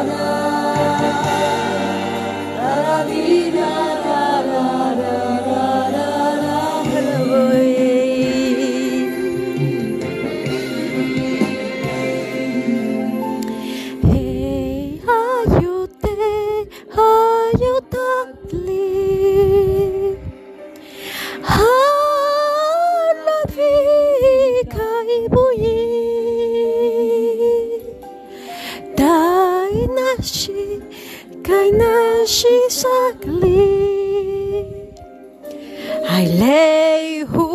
Hosanna. saglit Ailei hu,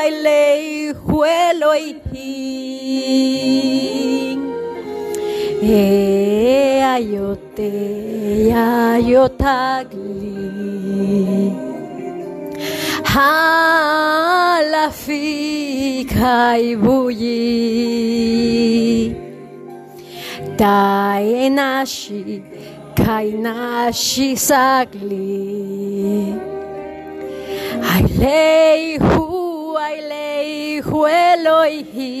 ailei hu Elohim E eh, ayote, ayotaglit Halafik haibuyi Tai enashi kainashi sagli. Aileihu aileihu Elohim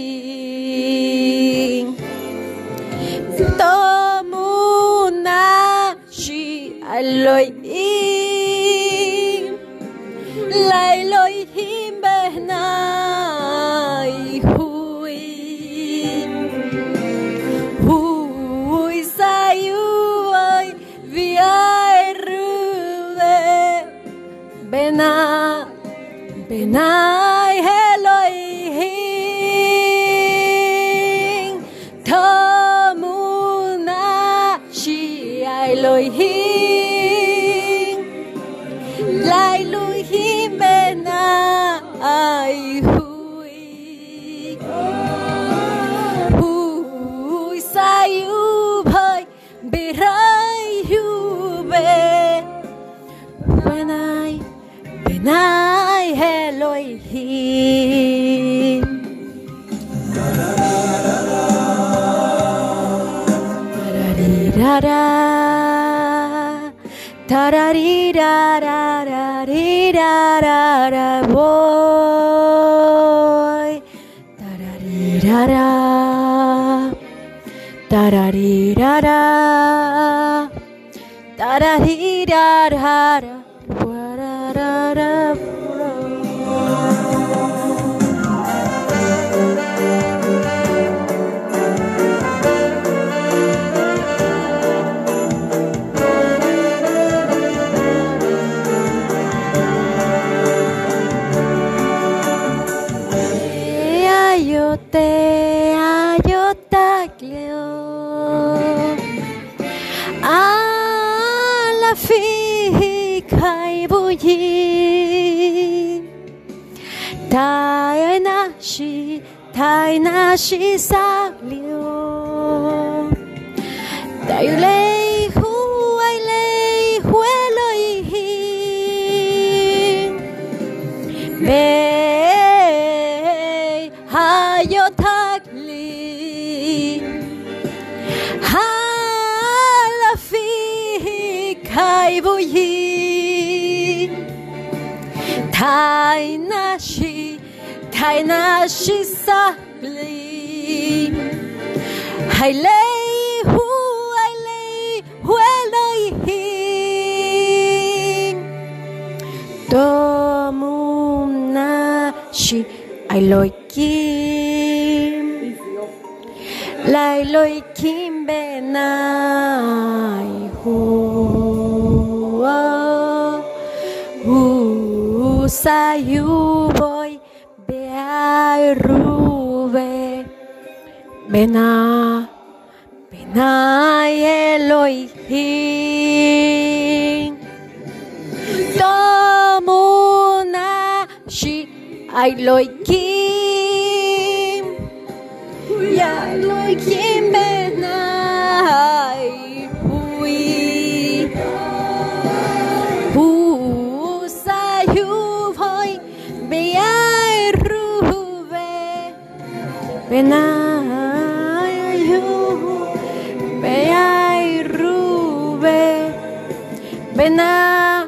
tomunashi Elohim la Elohim benai na benai Elohim thamuna shi Elohim lai lui Elohim da da da da dee da da da dee da da da boy da da dee da da da da dee da da da da dee da da da da da da ποτέ αγιώτα κλαίω. Αλλά φύγηκα η βουγή Τα ενάχει, τα ενάχει 太不易，太那西，太 nashi, ta'y nashi sa pli. Hay layi, whoa, woo, sayu boy, beai ruve, mena, mena Elohim, tomuna shi Elohim, ya Elohim. Benayu, Beay Rube, Benayu.